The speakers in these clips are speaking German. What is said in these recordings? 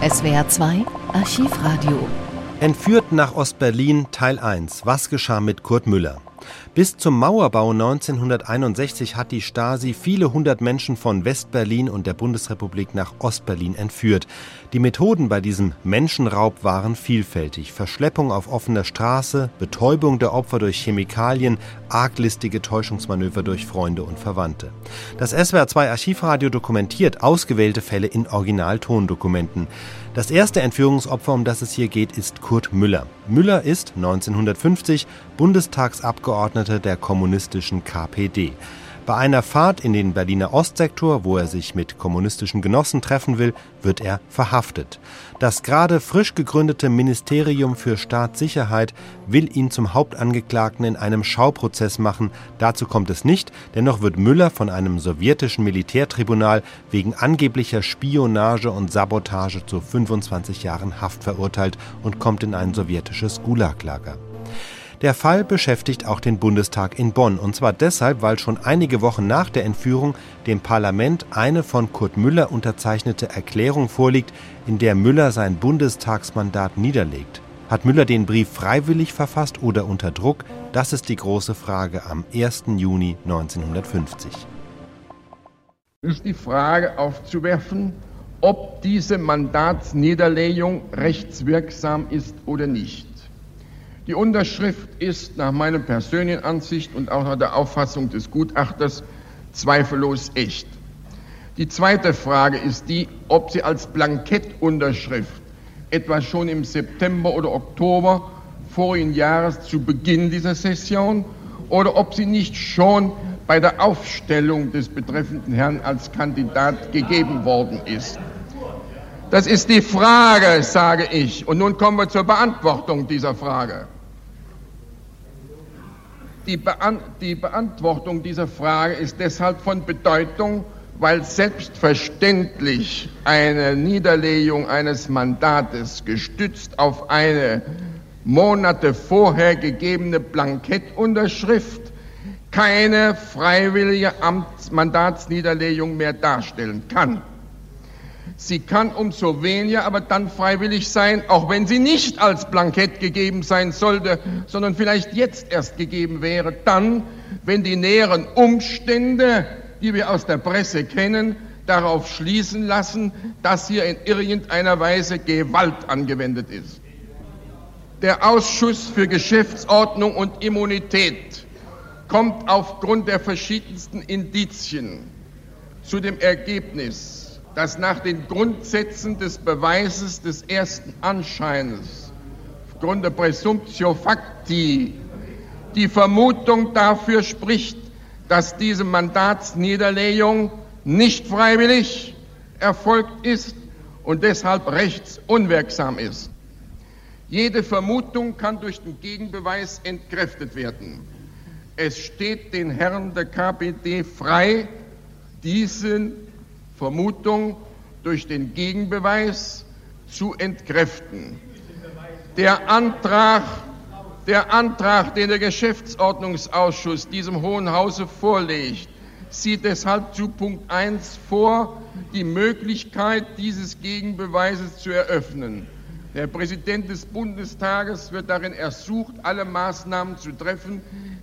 SWR 2 Archivradio. Entführt nach Ostberlin Teil 1. Was geschah mit Kurt Müller? Bis zum Mauerbau 1961 hat die Stasi viele hundert Menschen von Westberlin und der Bundesrepublik nach Ostberlin entführt. Die Methoden bei diesem Menschenraub waren vielfältig. Verschleppung auf offener Straße, Betäubung der Opfer durch Chemikalien, arglistige Täuschungsmanöver durch Freunde und Verwandte. Das SWR2 Archivradio dokumentiert ausgewählte Fälle in Originaltondokumenten. Das erste Entführungsopfer, um das es hier geht, ist Kurt Müller. Müller ist 1950 Bundestagsabgeordneter der kommunistischen KPD. Bei einer Fahrt in den Berliner Ostsektor, wo er sich mit kommunistischen Genossen treffen will, wird er verhaftet. Das gerade frisch gegründete Ministerium für Staatssicherheit will ihn zum Hauptangeklagten in einem Schauprozess machen. Dazu kommt es nicht, dennoch wird Müller von einem sowjetischen Militärtribunal wegen angeblicher Spionage und Sabotage zu 25 Jahren Haft verurteilt und kommt in ein sowjetisches Gulaglager. Der Fall beschäftigt auch den Bundestag in Bonn, und zwar deshalb, weil schon einige Wochen nach der Entführung dem Parlament eine von Kurt Müller unterzeichnete Erklärung vorliegt, in der Müller sein Bundestagsmandat niederlegt. Hat Müller den Brief freiwillig verfasst oder unter Druck? Das ist die große Frage am 1. Juni 1950. Ist die Frage aufzuwerfen, ob diese Mandatsniederlegung rechtswirksam ist oder nicht. Die Unterschrift ist nach meiner persönlichen Ansicht und auch nach der Auffassung des Gutachters zweifellos echt. Die zweite Frage ist die, ob sie als Blankettunterschrift etwa schon im September oder Oktober vorigen Jahres zu Beginn dieser Session oder ob sie nicht schon bei der Aufstellung des betreffenden Herrn als Kandidat gegeben worden ist. Das ist die Frage, sage ich. Und nun kommen wir zur Beantwortung dieser Frage. Die, Beant die Beantwortung dieser Frage ist deshalb von Bedeutung, weil selbstverständlich eine Niederlegung eines Mandates gestützt auf eine Monate vorher gegebene Blankettunterschrift keine freiwillige Amts Mandatsniederlegung mehr darstellen kann. Sie kann umso weniger aber dann freiwillig sein, auch wenn sie nicht als Blankett gegeben sein sollte, sondern vielleicht jetzt erst gegeben wäre, dann, wenn die näheren Umstände, die wir aus der Presse kennen, darauf schließen lassen, dass hier in irgendeiner Weise Gewalt angewendet ist. Der Ausschuss für Geschäftsordnung und Immunität kommt aufgrund der verschiedensten Indizien zu dem Ergebnis, dass nach den Grundsätzen des Beweises des ersten Anscheines, aufgrund der Presumptio Facti, die Vermutung dafür spricht, dass diese Mandatsniederlegung nicht freiwillig erfolgt ist und deshalb rechtsunwirksam ist. Jede Vermutung kann durch den Gegenbeweis entkräftet werden. Es steht den Herren der KPD frei, diesen Vermutung durch den Gegenbeweis zu entkräften. Der Antrag, der Antrag, den der Geschäftsordnungsausschuss diesem Hohen Hause vorlegt, sieht deshalb zu Punkt 1 vor, die Möglichkeit dieses Gegenbeweises zu eröffnen. Der Präsident des Bundestages wird darin ersucht, alle Maßnahmen zu treffen,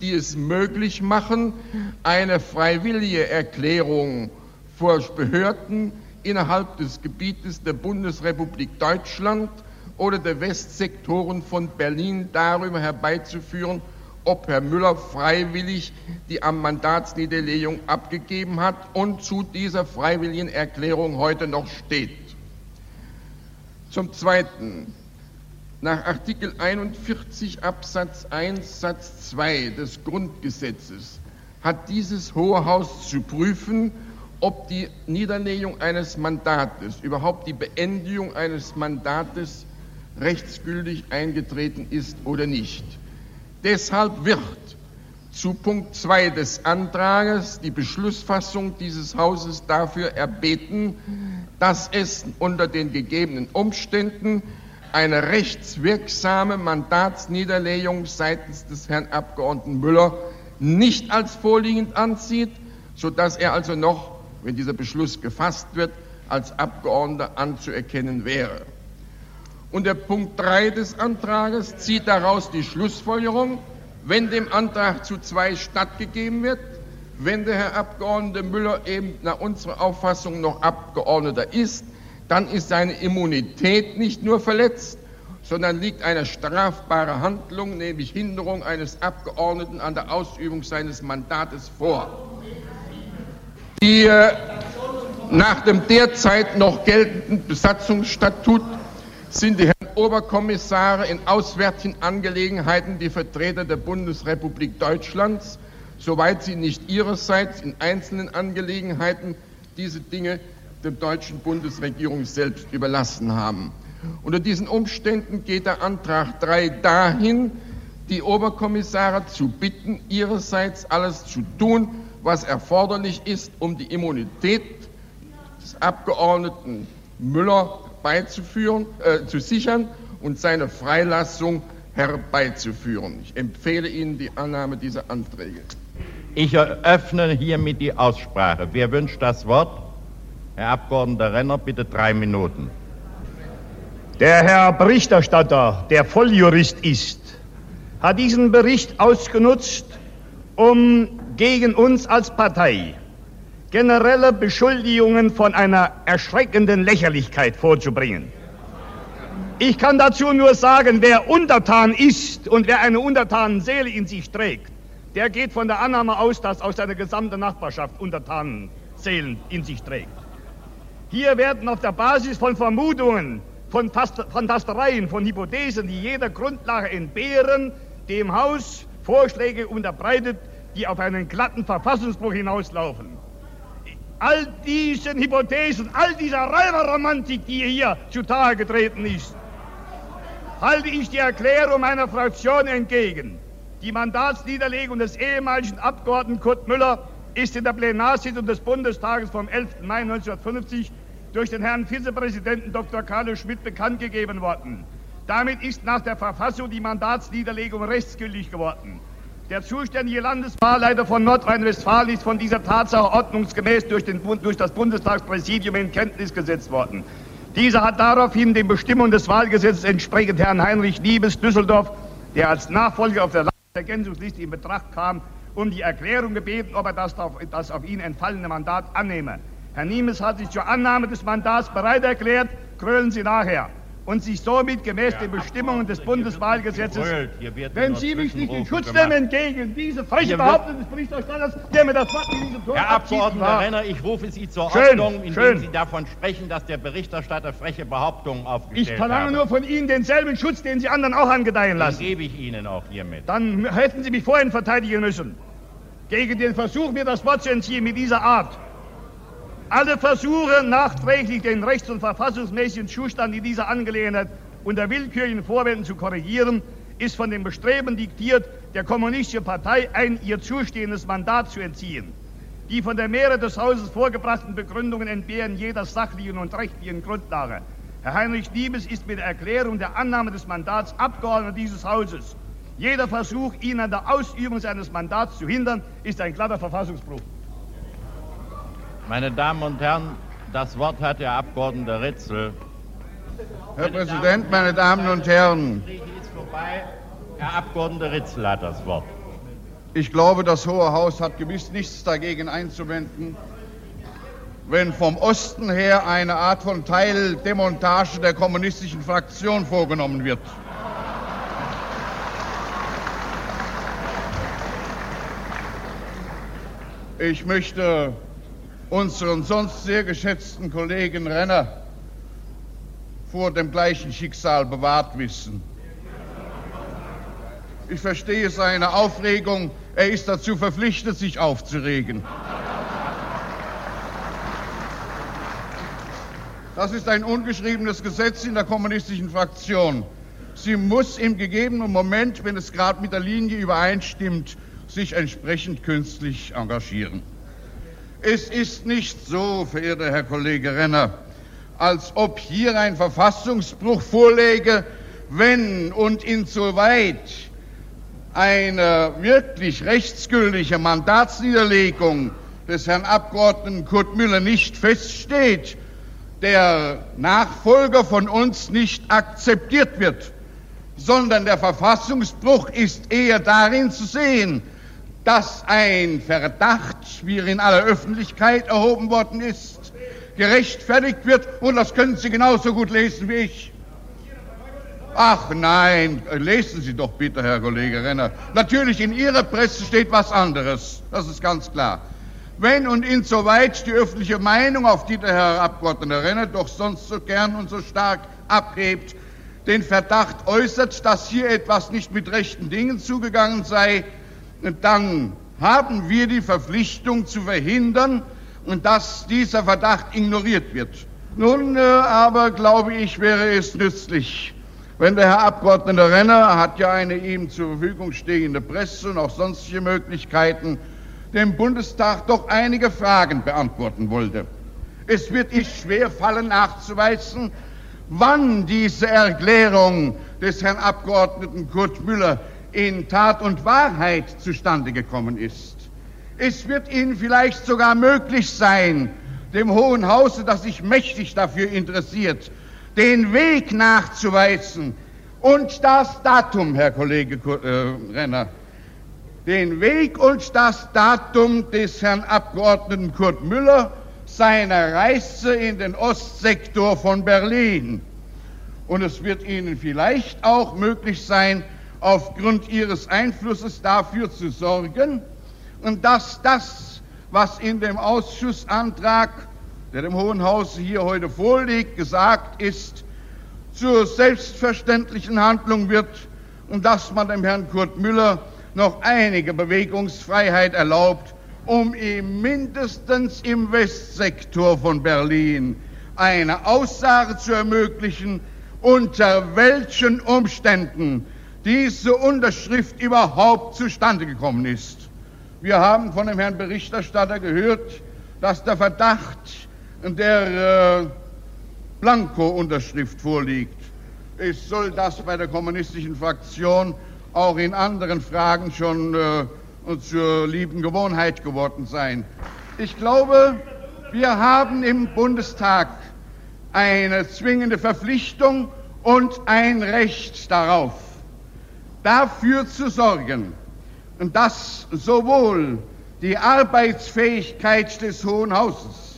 die es möglich machen, eine freiwillige Erklärung vor Behörden innerhalb des Gebietes der Bundesrepublik Deutschland oder der Westsektoren von Berlin darüber herbeizuführen, ob Herr Müller freiwillig die am Mandatsniederlegung abgegeben hat und zu dieser freiwilligen Erklärung heute noch steht. Zum Zweiten, nach Artikel 41 Absatz 1 Satz 2 des Grundgesetzes hat dieses Hohe Haus zu prüfen, ob die Niederlegung eines Mandates, überhaupt die Beendigung eines Mandates rechtsgültig eingetreten ist oder nicht. Deshalb wird zu Punkt 2 des Antrages die Beschlussfassung dieses Hauses dafür erbeten, dass es unter den gegebenen Umständen eine rechtswirksame Mandatsniederlegung seitens des Herrn Abgeordneten Müller nicht als vorliegend ansieht, sodass er also noch wenn dieser Beschluss gefasst wird, als Abgeordneter anzuerkennen wäre. Und der Punkt 3 des Antrages zieht daraus die Schlussfolgerung, wenn dem Antrag zu zwei stattgegeben wird, wenn der Herr Abgeordnete Müller eben nach unserer Auffassung noch Abgeordneter ist, dann ist seine Immunität nicht nur verletzt, sondern liegt eine strafbare Handlung, nämlich Hinderung eines Abgeordneten an der Ausübung seines Mandates vor. Die äh, nach dem derzeit noch geltenden Besatzungsstatut sind die Herren Oberkommissare in auswärtigen Angelegenheiten die Vertreter der Bundesrepublik Deutschlands, soweit sie nicht ihrerseits in einzelnen Angelegenheiten diese Dinge der deutschen Bundesregierung selbst überlassen haben. Unter diesen Umständen geht der Antrag 3 dahin, die Oberkommissare zu bitten, ihrerseits alles zu tun, was erforderlich ist, um die Immunität des Abgeordneten Müller beizuführen, äh, zu sichern und seine Freilassung herbeizuführen. Ich empfehle Ihnen die Annahme dieser Anträge. Ich eröffne hiermit die Aussprache. Wer wünscht das Wort? Herr Abgeordneter Renner, bitte drei Minuten. Der Herr Berichterstatter, der Volljurist ist, hat diesen Bericht ausgenutzt, um gegen uns als Partei generelle Beschuldigungen von einer erschreckenden Lächerlichkeit vorzubringen. Ich kann dazu nur sagen, wer untertan ist und wer eine Untertanenseele in sich trägt, der geht von der Annahme aus, dass aus seiner gesamten Nachbarschaft Untertanenseelen in sich trägt. Hier werden auf der Basis von Vermutungen, von Fantastereien, von Hypothesen, die jeder Grundlage entbehren, dem Haus Vorschläge unterbreitet, die auf einen glatten Verfassungsbruch hinauslaufen all diesen Hypothesen, all dieser Räuberromantik, die hier zutage getreten ist, halte ich die Erklärung meiner Fraktion entgegen. Die Mandatsniederlegung des ehemaligen Abgeordneten Kurt Müller ist in der Plenarsitzung des Bundestages vom 11. Mai 1950 durch den Herrn Vizepräsidenten Dr. Carlo Schmidt bekannt gegeben worden. Damit ist nach der Verfassung die Mandatsniederlegung rechtsgültig geworden. Der zuständige Landeswahlleiter von Nordrhein-Westfalen ist von dieser Tatsache ordnungsgemäß durch, den, durch das Bundestagspräsidium in Kenntnis gesetzt worden. Dieser hat daraufhin den Bestimmungen des Wahlgesetzes entsprechend Herrn Heinrich Liebes Düsseldorf, der als Nachfolger auf der Ergänzungsliste in Betracht kam, um die Erklärung gebeten, ob er das auf, das auf ihn entfallene Mandat annehme. Herr Niemes hat sich zur Annahme des Mandats bereit erklärt. Krölen Sie nachher und sich somit gemäß ja, den Bestimmungen des Bundeswahlgesetzes, wenn Sie mich nicht in Schutz nehmen gegen diese freche Behauptung des Berichterstatters, der mir das Wort in diesem Tor Herr Abgeordneter Renner, ich rufe Sie zur schön, Ordnung, indem schön. Sie davon sprechen, dass der Berichterstatter freche Behauptungen aufgestellt hat. Ich verlange nur von Ihnen denselben Schutz, den Sie anderen auch angedeihen lassen. Den gebe ich Ihnen auch hiermit. Dann hätten Sie mich vorhin verteidigen müssen. Gegen den Versuch, mir das Wort zu entziehen mit dieser Art. Alle Versuche, nachträglich den rechts- und verfassungsmäßigen Zustand in dieser Angelegenheit unter willkürlichen Vorwänden zu korrigieren, ist von dem Bestreben diktiert, der Kommunistischen Partei ein ihr zustehendes Mandat zu entziehen. Die von der Mehrheit des Hauses vorgebrachten Begründungen entbehren jeder sachlichen und rechtlichen Grundlage. Herr Heinrich Liebes ist mit der Erklärung der Annahme des Mandats Abgeordneter dieses Hauses. Jeder Versuch, ihn an der Ausübung seines Mandats zu hindern, ist ein glatter Verfassungsbruch. Meine Damen und Herren, das Wort hat der Abgeordnete Ritzel. Herr meine Präsident, Damen meine Damen und Herren. Herr Abgeordneter Ritzel hat das Wort. Ich glaube, das Hohe Haus hat gewiss nichts dagegen einzuwenden, wenn vom Osten her eine Art von Teildemontage der kommunistischen Fraktion vorgenommen wird. Ich möchte unseren sonst sehr geschätzten Kollegen Renner vor dem gleichen Schicksal bewahrt wissen. Ich verstehe seine Aufregung. Er ist dazu verpflichtet, sich aufzuregen. Das ist ein ungeschriebenes Gesetz in der kommunistischen Fraktion. Sie muss im gegebenen Moment, wenn es gerade mit der Linie übereinstimmt, sich entsprechend künstlich engagieren. Es ist nicht so, verehrter Herr Kollege Renner, als ob hier ein Verfassungsbruch vorläge, wenn und insoweit eine wirklich rechtsgültige Mandatsniederlegung des Herrn Abgeordneten Kurt Müller nicht feststeht, der Nachfolger von uns nicht akzeptiert wird, sondern der Verfassungsbruch ist eher darin zu sehen, dass ein Verdacht, wie er in aller Öffentlichkeit erhoben worden ist, gerechtfertigt wird. Und das können Sie genauso gut lesen wie ich. Ach nein, lesen Sie doch bitte, Herr Kollege Renner. Natürlich, in Ihrer Presse steht was anderes. Das ist ganz klar. Wenn und insoweit die öffentliche Meinung, auf die der Herr Abgeordneter Renner doch sonst so gern und so stark abhebt, den Verdacht äußert, dass hier etwas nicht mit rechten Dingen zugegangen sei, dann haben wir die Verpflichtung zu verhindern, dass dieser Verdacht ignoriert wird. Nun äh, aber glaube ich, wäre es nützlich, wenn der Herr Abgeordnete Renner hat ja eine ihm zur Verfügung stehende Presse und auch sonstige Möglichkeiten, dem Bundestag doch einige Fragen beantworten wollte. Es wird ihm schwer fallen nachzuweisen, wann diese Erklärung des Herrn Abgeordneten Kurt Müller in Tat und Wahrheit zustande gekommen ist. Es wird Ihnen vielleicht sogar möglich sein, dem Hohen Hause, das sich mächtig dafür interessiert, den Weg nachzuweisen und das Datum, Herr Kollege äh, Renner, den Weg und das Datum des Herrn Abgeordneten Kurt Müller seiner Reise in den Ostsektor von Berlin. Und es wird Ihnen vielleicht auch möglich sein, aufgrund Ihres Einflusses dafür zu sorgen, dass das, was in dem Ausschussantrag, der dem Hohen Hause hier heute vorliegt, gesagt ist, zur selbstverständlichen Handlung wird und dass man dem Herrn Kurt Müller noch einige Bewegungsfreiheit erlaubt, um ihm mindestens im Westsektor von Berlin eine Aussage zu ermöglichen, unter welchen Umständen diese Unterschrift überhaupt zustande gekommen ist. Wir haben von dem Herrn Berichterstatter gehört, dass der Verdacht der äh, Blanko-Unterschrift vorliegt. Es soll das bei der kommunistischen Fraktion auch in anderen Fragen schon äh, zur lieben Gewohnheit geworden sein. Ich glaube, wir haben im Bundestag eine zwingende Verpflichtung und ein Recht darauf, dafür zu sorgen, dass sowohl die Arbeitsfähigkeit des Hohen Hauses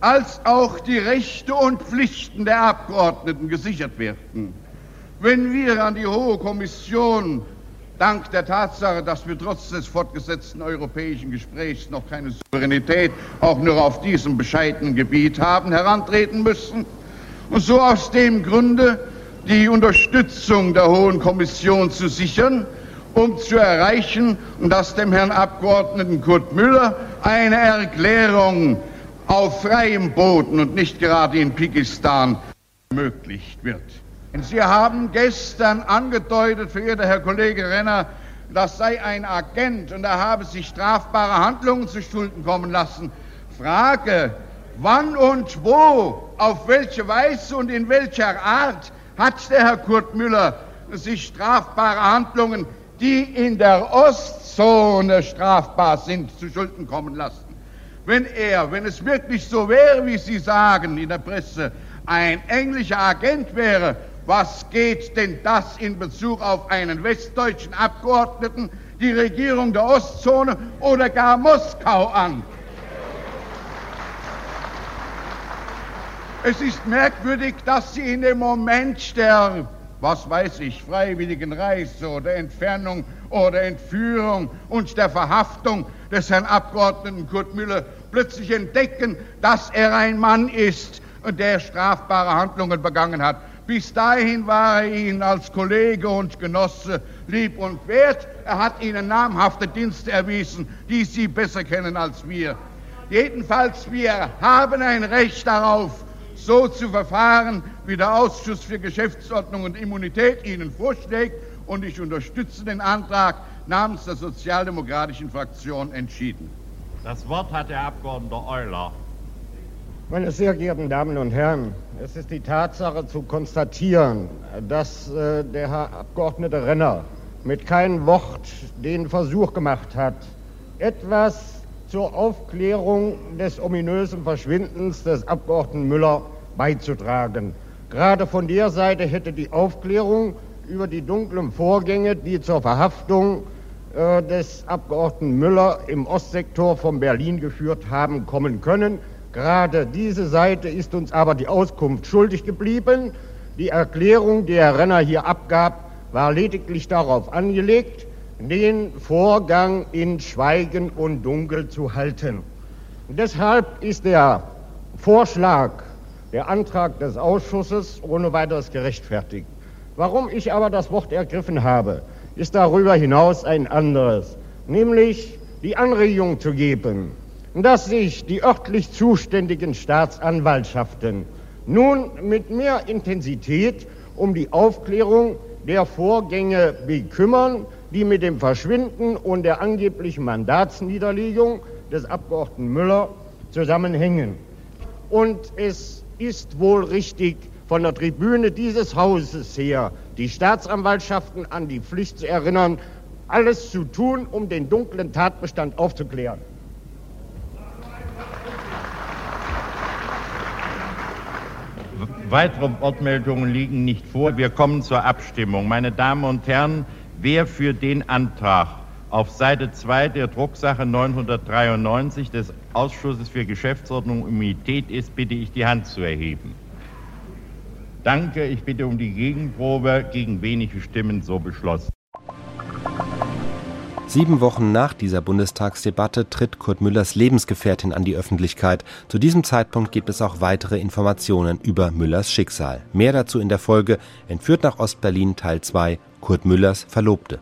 als auch die Rechte und Pflichten der Abgeordneten gesichert werden. Wenn wir an die Hohe Kommission dank der Tatsache, dass wir trotz des fortgesetzten europäischen Gesprächs noch keine Souveränität auch nur auf diesem bescheidenen Gebiet haben, herantreten müssen und so aus dem Grunde die Unterstützung der Hohen Kommission zu sichern, um zu erreichen, dass dem Herrn Abgeordneten Kurt Müller eine Erklärung auf freiem Boden und nicht gerade in Pikistan ermöglicht wird. Sie haben gestern angedeutet, verehrter Herr Kollege Renner, das sei ein Agent und er habe sich strafbare Handlungen zu Schulden kommen lassen. Frage, wann und wo, auf welche Weise und in welcher Art hat der Herr Kurt Müller sich strafbare Handlungen, die in der Ostzone strafbar sind, zu Schulden kommen lassen? Wenn er, wenn es wirklich so wäre, wie Sie sagen in der Presse, ein englischer Agent wäre, was geht denn das in Bezug auf einen westdeutschen Abgeordneten, die Regierung der Ostzone oder gar Moskau an? Es ist merkwürdig, dass Sie in dem Moment der, was weiß ich, freiwilligen Reise oder Entfernung oder Entführung und der Verhaftung des Herrn Abgeordneten Kurt Müller plötzlich entdecken, dass er ein Mann ist, der strafbare Handlungen begangen hat. Bis dahin war er Ihnen als Kollege und Genosse lieb und wert. Er hat Ihnen namhafte Dienste erwiesen, die Sie besser kennen als wir. Jedenfalls, wir haben ein Recht darauf, so zu verfahren, wie der Ausschuss für Geschäftsordnung und Immunität Ihnen vorschlägt. Und ich unterstütze den Antrag namens der sozialdemokratischen Fraktion entschieden. Das Wort hat der Abgeordnete Euler. Meine sehr geehrten Damen und Herren, es ist die Tatsache zu konstatieren, dass äh, der Herr Abgeordnete Renner mit keinem Wort den Versuch gemacht hat, etwas zur Aufklärung des ominösen Verschwindens des Abgeordneten Müller beizutragen. Gerade von der Seite hätte die Aufklärung über die dunklen Vorgänge, die zur Verhaftung äh, des Abgeordneten Müller im Ostsektor von Berlin geführt haben, kommen können. Gerade diese Seite ist uns aber die Auskunft schuldig geblieben. Die Erklärung, die Herr Renner hier abgab, war lediglich darauf angelegt, den Vorgang in Schweigen und Dunkel zu halten. Deshalb ist der Vorschlag, der Antrag des Ausschusses ohne weiteres gerechtfertigt. Warum ich aber das Wort ergriffen habe, ist darüber hinaus ein anderes, nämlich die Anregung zu geben, dass sich die örtlich zuständigen Staatsanwaltschaften nun mit mehr Intensität um die Aufklärung der Vorgänge bekümmern, die mit dem Verschwinden und der angeblichen Mandatsniederlegung des Abgeordneten Müller zusammenhängen. Und es ist wohl richtig, von der Tribüne dieses Hauses her die Staatsanwaltschaften an die Pflicht zu erinnern, alles zu tun, um den dunklen Tatbestand aufzuklären. Weitere Wortmeldungen liegen nicht vor. Wir kommen zur Abstimmung. Meine Damen und Herren, wer für den Antrag auf Seite 2 der Drucksache 993 des Ausschusses für Geschäftsordnung und Immunität ist, bitte ich die Hand zu erheben. Danke, ich bitte um die Gegenprobe. Gegen wenige Stimmen so beschlossen. Sieben Wochen nach dieser Bundestagsdebatte tritt Kurt Müllers Lebensgefährtin an die Öffentlichkeit. Zu diesem Zeitpunkt gibt es auch weitere Informationen über Müllers Schicksal. Mehr dazu in der Folge Entführt nach Ostberlin Teil 2 Kurt Müllers Verlobte.